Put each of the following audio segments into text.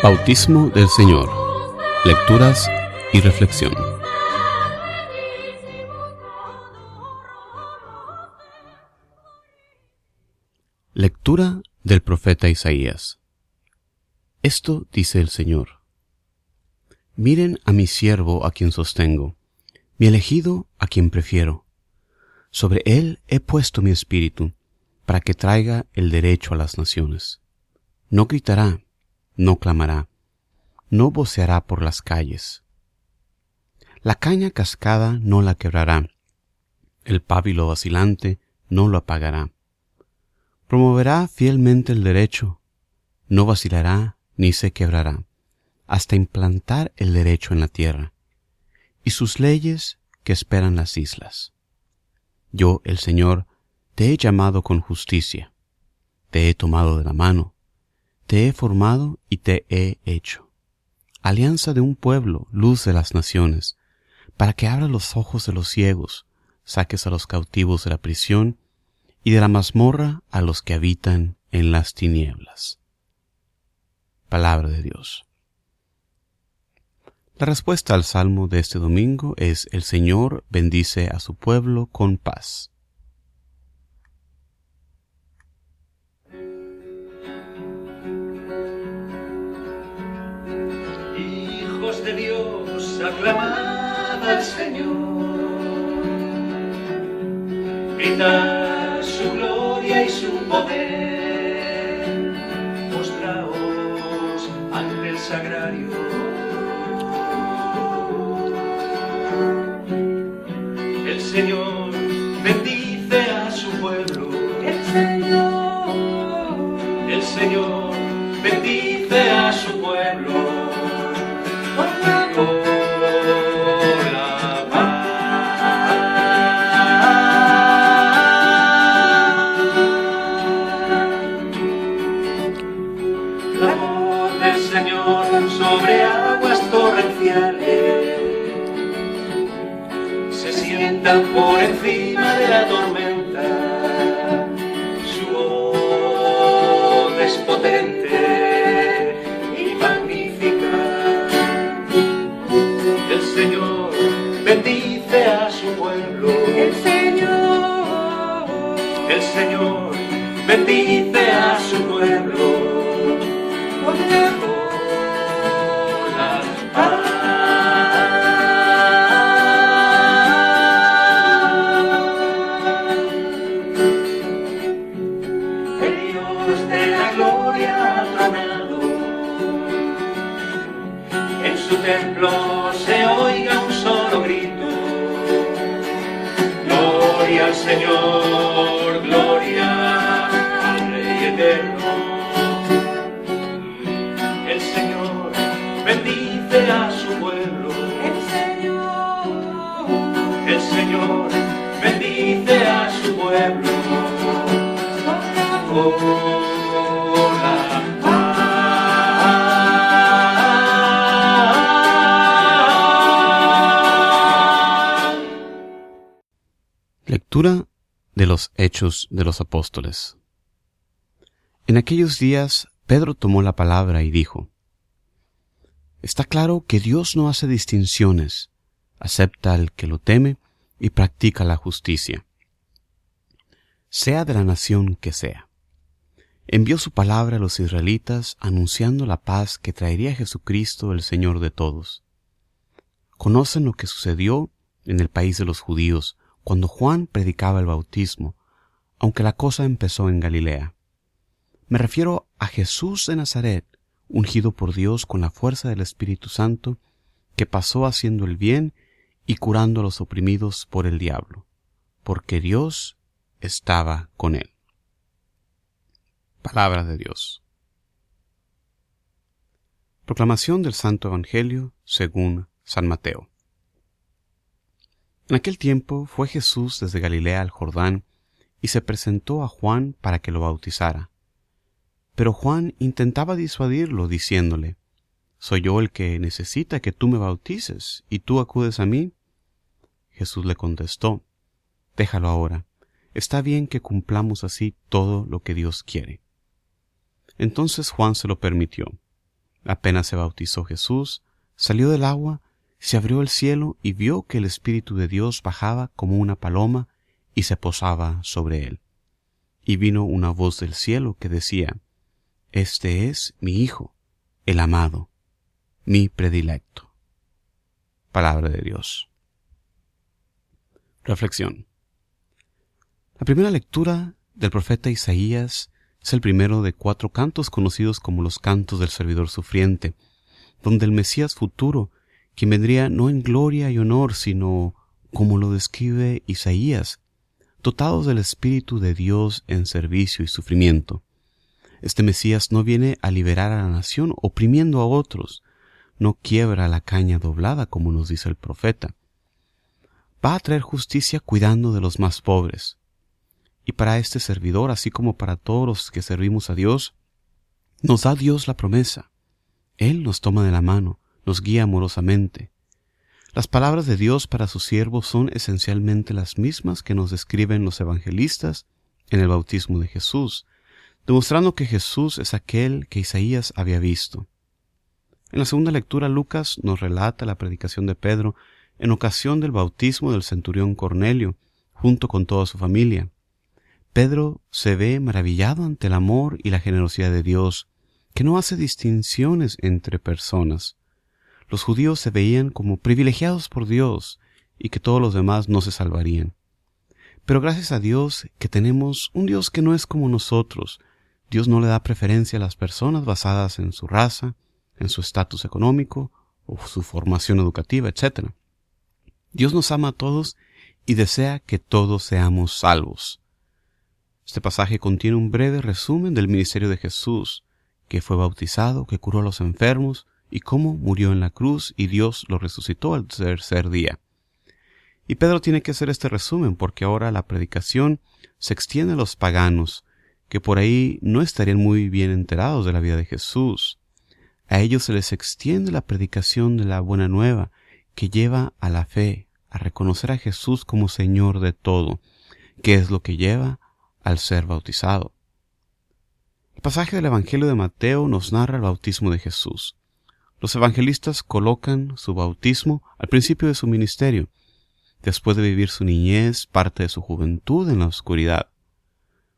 Bautismo del Señor. Lecturas y reflexión. Lectura del profeta Isaías. Esto dice el Señor. Miren a mi siervo a quien sostengo, mi elegido a quien prefiero. Sobre él he puesto mi espíritu, para que traiga el derecho a las naciones. No gritará, no clamará, no voceará por las calles. La caña cascada no la quebrará, el pábilo vacilante no lo apagará. Promoverá fielmente el derecho, no vacilará ni se quebrará, hasta implantar el derecho en la tierra, y sus leyes que esperan las islas. Yo, el Señor, te he llamado con justicia, te he tomado de la mano, te he formado y te he hecho. Alianza de un pueblo, luz de las naciones, para que abra los ojos de los ciegos, saques a los cautivos de la prisión y de la mazmorra a los que habitan en las tinieblas. Palabra de Dios. La respuesta al salmo de este domingo es El Señor bendice a su pueblo con paz. Al Señor. Gritad su gloria y su poder. Mostraos ante el sagrario. El Señor bendice a su pueblo. Sobre aguas torrenciales se sientan por encima de la tormenta. Su voz es potente De los Hechos de los Apóstoles. En aquellos días Pedro tomó la palabra y dijo, Está claro que Dios no hace distinciones, acepta al que lo teme y practica la justicia, sea de la nación que sea. Envió su palabra a los israelitas anunciando la paz que traería Jesucristo el Señor de todos. Conocen lo que sucedió en el país de los judíos cuando Juan predicaba el bautismo, aunque la cosa empezó en Galilea. Me refiero a Jesús de Nazaret, ungido por Dios con la fuerza del Espíritu Santo, que pasó haciendo el bien y curando a los oprimidos por el diablo, porque Dios estaba con él. Palabra de Dios. Proclamación del Santo Evangelio según San Mateo. En aquel tiempo fue Jesús desde Galilea al Jordán y se presentó a Juan para que lo bautizara. Pero Juan intentaba disuadirlo, diciéndole, ¿Soy yo el que necesita que tú me bautices y tú acudes a mí? Jesús le contestó, Déjalo ahora, está bien que cumplamos así todo lo que Dios quiere. Entonces Juan se lo permitió. Apenas se bautizó Jesús, salió del agua, se abrió el cielo y vio que el Espíritu de Dios bajaba como una paloma y se posaba sobre él. Y vino una voz del cielo que decía, Este es mi Hijo, el amado, mi predilecto. Palabra de Dios. Reflexión. La primera lectura del profeta Isaías es el primero de cuatro cantos conocidos como los cantos del servidor sufriente, donde el Mesías futuro, quien vendría no en gloria y honor, sino como lo describe Isaías, dotados del Espíritu de Dios en servicio y sufrimiento. Este Mesías no viene a liberar a la nación oprimiendo a otros, no quiebra la caña doblada como nos dice el profeta. Va a traer justicia cuidando de los más pobres. Y para este servidor, así como para todos los que servimos a Dios, nos da Dios la promesa. Él nos toma de la mano, nos guía amorosamente. Las palabras de Dios para sus siervos son esencialmente las mismas que nos describen los evangelistas en el bautismo de Jesús, demostrando que Jesús es aquel que Isaías había visto. En la segunda lectura Lucas nos relata la predicación de Pedro en ocasión del bautismo del centurión Cornelio, junto con toda su familia. Pedro se ve maravillado ante el amor y la generosidad de Dios, que no hace distinciones entre personas. Los judíos se veían como privilegiados por Dios y que todos los demás no se salvarían. Pero gracias a Dios que tenemos un Dios que no es como nosotros. Dios no le da preferencia a las personas basadas en su raza, en su estatus económico o su formación educativa, etc. Dios nos ama a todos y desea que todos seamos salvos. Este pasaje contiene un breve resumen del ministerio de Jesús, que fue bautizado, que curó a los enfermos y cómo murió en la cruz y Dios lo resucitó al tercer día. Y Pedro tiene que hacer este resumen porque ahora la predicación se extiende a los paganos, que por ahí no estarían muy bien enterados de la vida de Jesús. A ellos se les extiende la predicación de la buena nueva, que lleva a la fe, a reconocer a Jesús como Señor de todo, que es lo que lleva al ser bautizado. El pasaje del Evangelio de Mateo nos narra el bautismo de Jesús. Los evangelistas colocan su bautismo al principio de su ministerio, después de vivir su niñez, parte de su juventud en la oscuridad.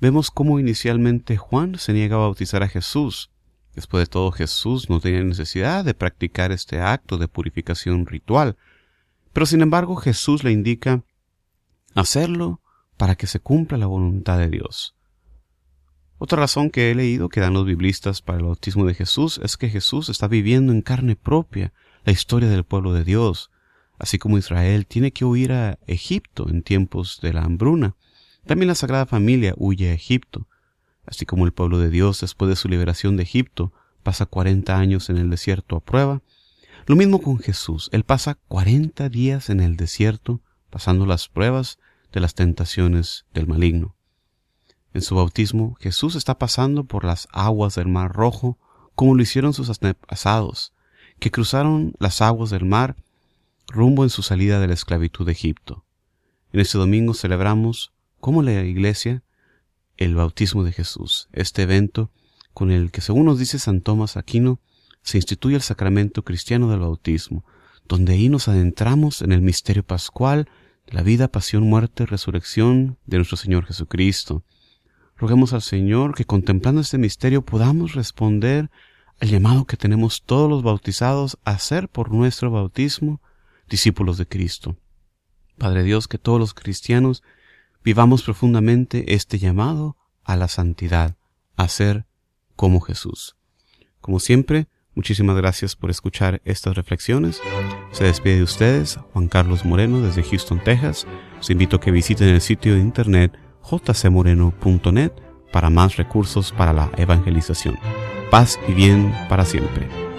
Vemos cómo inicialmente Juan se niega a bautizar a Jesús. Después de todo, Jesús no tenía necesidad de practicar este acto de purificación ritual, pero sin embargo Jesús le indica hacerlo para que se cumpla la voluntad de Dios. Otra razón que he leído que dan los biblistas para el bautismo de Jesús es que Jesús está viviendo en carne propia la historia del pueblo de Dios, así como Israel tiene que huir a Egipto en tiempos de la hambruna. También la Sagrada Familia huye a Egipto, así como el pueblo de Dios después de su liberación de Egipto pasa cuarenta años en el desierto a prueba. Lo mismo con Jesús, él pasa cuarenta días en el desierto pasando las pruebas de las tentaciones del maligno. En su bautismo, Jesús está pasando por las aguas del Mar Rojo, como lo hicieron sus antepasados, que cruzaron las aguas del mar rumbo en su salida de la esclavitud de Egipto. En este domingo celebramos, como la Iglesia, el bautismo de Jesús, este evento con el que, según nos dice San Tomás Aquino, se instituye el sacramento cristiano del bautismo, donde ahí nos adentramos en el misterio pascual la vida, pasión, muerte, resurrección de nuestro Señor Jesucristo. Roguemos al Señor que contemplando este misterio podamos responder al llamado que tenemos todos los bautizados a ser por nuestro bautismo discípulos de Cristo. Padre Dios, que todos los cristianos vivamos profundamente este llamado a la santidad, a ser como Jesús. Como siempre, Muchísimas gracias por escuchar estas reflexiones. Se despide de ustedes Juan Carlos Moreno desde Houston, Texas. Os invito a que visiten el sitio de internet jcmoreno.net para más recursos para la evangelización. Paz y bien para siempre.